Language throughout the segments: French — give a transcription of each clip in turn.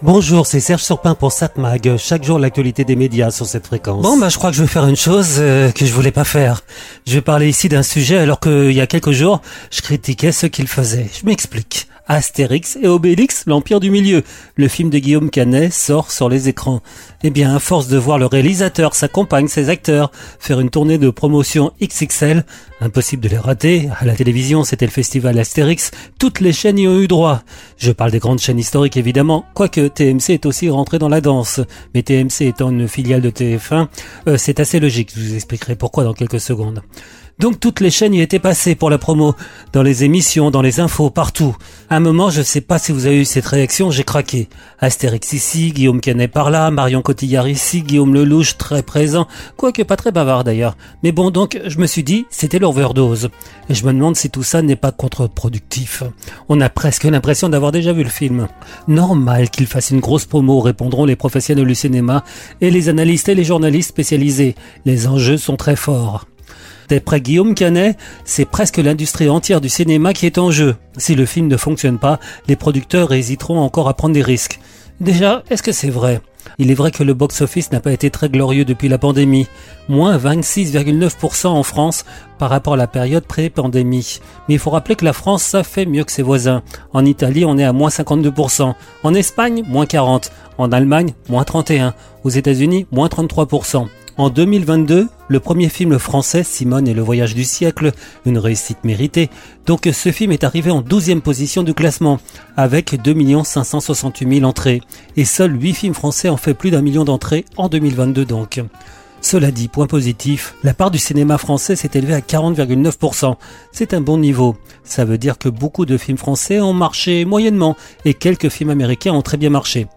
Bonjour, c'est Serge Surpin pour Satmag. Chaque jour, l'actualité des médias sur cette fréquence. Bon, bah, je crois que je vais faire une chose euh, que je voulais pas faire. Je vais parler ici d'un sujet alors qu'il y a quelques jours, je critiquais ce qu'il faisait. Je m'explique. Astérix et Obélix, l'Empire du Milieu. Le film de Guillaume Canet sort sur les écrans. Eh bien, à force de voir le réalisateur, sa compagne, ses acteurs faire une tournée de promotion XXL, impossible de les rater. À la télévision, c'était le festival Astérix. Toutes les chaînes y ont eu droit. Je parle des grandes chaînes historiques, évidemment, quoique TMC est aussi rentré dans la danse. Mais TMC étant une filiale de TF1, euh, c'est assez logique. Je vous expliquerai pourquoi dans quelques secondes. Donc toutes les chaînes y étaient passées pour la promo, dans les émissions, dans les infos, partout. À un moment, je sais pas si vous avez eu cette réaction, j'ai craqué. Astérix ici, Guillaume Canet par là, Marion Cotillard ici, Guillaume Lelouch très présent, quoique pas très bavard d'ailleurs. Mais bon, donc je me suis dit, c'était l'overdose. Et je me demande si tout ça n'est pas contre-productif. On a presque l'impression d'avoir déjà vu le film. Normal qu'il fasse une grosse promo, répondront les professionnels du cinéma et les analystes et les journalistes spécialisés. Les enjeux sont très forts. D'après Guillaume Canet, c'est presque l'industrie entière du cinéma qui est en jeu. Si le film ne fonctionne pas, les producteurs hésiteront encore à prendre des risques. Déjà, est-ce que c'est vrai? Il est vrai que le box-office n'a pas été très glorieux depuis la pandémie. Moins 26,9% en France par rapport à la période pré-pandémie. Mais il faut rappeler que la France, ça fait mieux que ses voisins. En Italie, on est à moins 52%. En Espagne, moins 40%. En Allemagne, moins 31%. Aux États-Unis, moins 33%. En 2022, le premier film français, Simone et le voyage du siècle, une réussite méritée. Donc ce film est arrivé en 12e position du classement, avec 2 568 000 entrées. Et seuls 8 films français ont fait plus d'un million d'entrées en 2022 donc. Cela dit, point positif, la part du cinéma français s'est élevée à 40,9%. C'est un bon niveau. Ça veut dire que beaucoup de films français ont marché moyennement et quelques films américains ont très bien marché.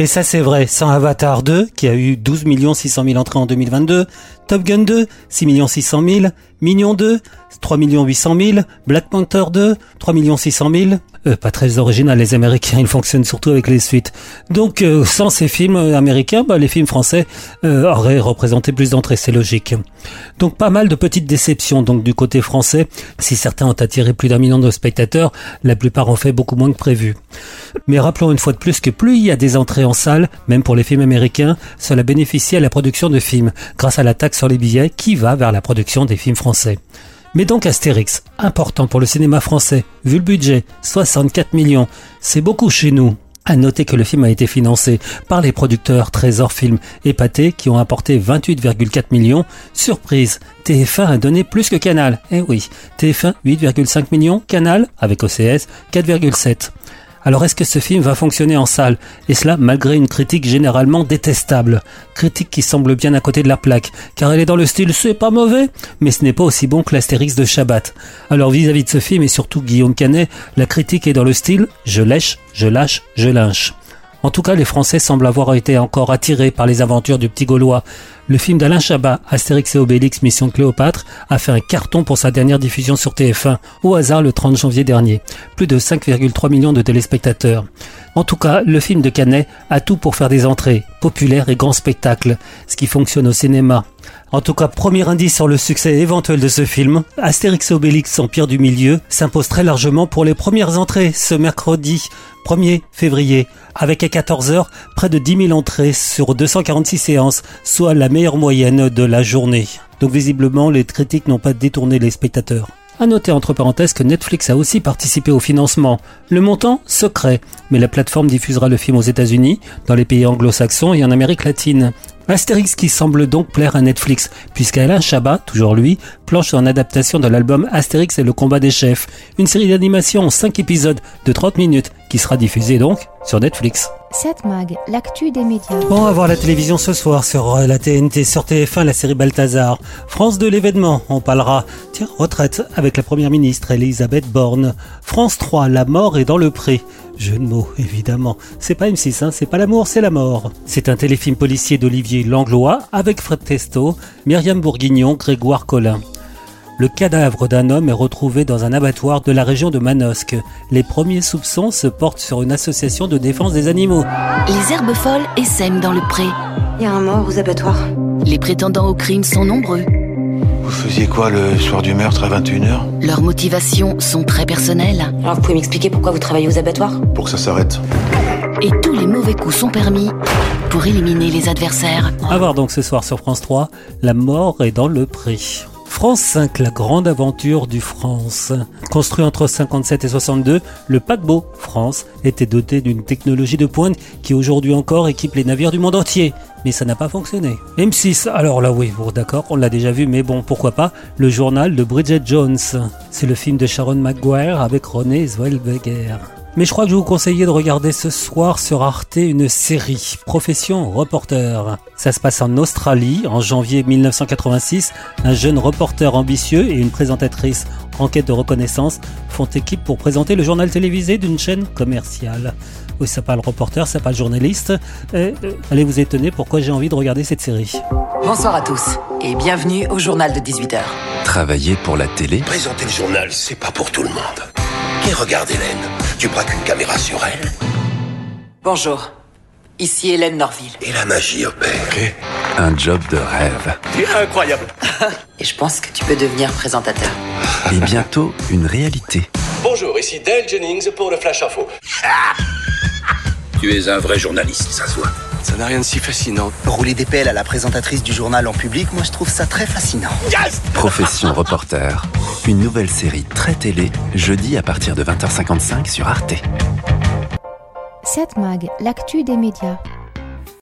Et ça c'est vrai, sans Avatar 2, qui a eu 12 600 000 entrées en 2022, Top Gun 2, 6 600 000, Minion 2, 3 800 000, Black Panther 2, 3 600 000. Euh, pas très original, les Américains, ils fonctionnent surtout avec les suites. Donc, euh, sans ces films américains, bah, les films français euh, auraient représenté plus d'entrées, c'est logique. Donc, pas mal de petites déceptions donc du côté français. Si certains ont attiré plus d'un million de spectateurs, la plupart ont fait beaucoup moins que prévu. Mais rappelons une fois de plus que plus il y a des entrées en même pour les films américains, cela bénéficie à la production de films, grâce à la taxe sur les billets qui va vers la production des films français. Mais donc Astérix, important pour le cinéma français, vu le budget, 64 millions, c'est beaucoup chez nous. À noter que le film a été financé par les producteurs Trésor Film et Pathé qui ont apporté 28,4 millions. Surprise, TF1 a donné plus que Canal. Eh oui, TF1 8,5 millions, Canal avec OCS 4,7. Alors est-ce que ce film va fonctionner en salle? Et cela malgré une critique généralement détestable. Critique qui semble bien à côté de la plaque, car elle est dans le style c'est pas mauvais, mais ce n'est pas aussi bon que l'Astérix de Shabbat. Alors vis-à-vis de ce film et surtout Guillaume Canet, la critique est dans le style je lèche, je lâche, je lynche. En tout cas, les Français semblent avoir été encore attirés par les aventures du petit Gaulois. Le film d'Alain Chabat, Astérix et Obélix Mission Cléopâtre, a fait un carton pour sa dernière diffusion sur TF1, au hasard le 30 janvier dernier. Plus de 5,3 millions de téléspectateurs. En tout cas, le film de Canet a tout pour faire des entrées, populaires et grands spectacles, ce qui fonctionne au cinéma. En tout cas, premier indice sur le succès éventuel de ce film, Astérix et Obélix Empire du Milieu s'impose très largement pour les premières entrées ce mercredi 1er février, avec à 14h près de 10 000 entrées sur 246 séances, soit la meilleure moyenne de la journée. Donc visiblement, les critiques n'ont pas détourné les spectateurs. À noter entre parenthèses que Netflix a aussi participé au financement. Le montant secret, mais la plateforme diffusera le film aux États-Unis, dans les pays anglo-saxons et en Amérique latine. Astérix qui semble donc plaire à Netflix, puisqu'Alain Chabat, toujours lui, planche une adaptation de l'album Astérix et le combat des chefs, une série d'animation en 5 épisodes de 30 minutes qui sera diffusée donc sur Netflix. 7 Mag, l'actu des médias. Bon, à voir la télévision ce soir sur euh, la TNT, sur TF1, la série Balthazar. France de l'événement, on parlera, tiens, retraite avec la première ministre Elisabeth Borne. France 3, la mort est dans le pré. Jeu de mots, évidemment. C'est pas M6, hein, c'est pas l'amour, c'est la mort. C'est un téléfilm policier d'Olivier Langlois avec Fred Testo, Myriam Bourguignon, Grégoire Collin. Le cadavre d'un homme est retrouvé dans un abattoir de la région de Manosque. Les premiers soupçons se portent sur une association de défense des animaux. Les herbes folles essaiment dans le pré. Il y a un mort aux abattoirs. Les prétendants au crime sont nombreux. Vous faisiez quoi le soir du meurtre à 21h Leurs motivations sont très personnelles. Alors vous pouvez m'expliquer pourquoi vous travaillez aux abattoirs? Pour que ça s'arrête. Et tous les mauvais coups sont permis pour éliminer les adversaires. À voir donc ce soir sur France 3, La mort est dans le prix. France 5, la grande aventure du France. Construit entre 57 et 62, le paquebot France était doté d'une technologie de pointe qui aujourd'hui encore équipe les navires du monde entier. Mais ça n'a pas fonctionné. M6, alors là oui, bon d'accord, on l'a déjà vu, mais bon, pourquoi pas, le journal de Bridget Jones. C'est le film de Sharon Maguire avec René Zellweger. Mais je crois que je vous conseillais de regarder ce soir sur Arte une série, Profession Reporter. Ça se passe en Australie, en janvier 1986. Un jeune reporter ambitieux et une présentatrice en quête de reconnaissance font équipe pour présenter le journal télévisé d'une chaîne commerciale. Oui, ça pas le reporter, ça pas le journaliste. Et, euh, allez vous étonner pourquoi j'ai envie de regarder cette série. Bonsoir à tous et bienvenue au journal de 18h. Travailler pour la télé Présenter le journal, c'est pas pour tout le monde. Et regarde Hélène, tu braques une caméra sur elle? Bonjour, ici Hélène Norville. et la magie opère. Un job de rêve. C'est incroyable. Et je pense que tu peux devenir présentateur. Et bientôt, une réalité. Bonjour, ici Dale Jennings pour le Flash Info. tu es un vrai journaliste, ça se voit. Ça n'a rien de si fascinant. Rouler des pelles à la présentatrice du journal en public, moi je trouve ça très fascinant. Profession reporter. Une nouvelle série très télé, jeudi à partir de 20h55 sur Arte. 7 Mag, l'actu des médias.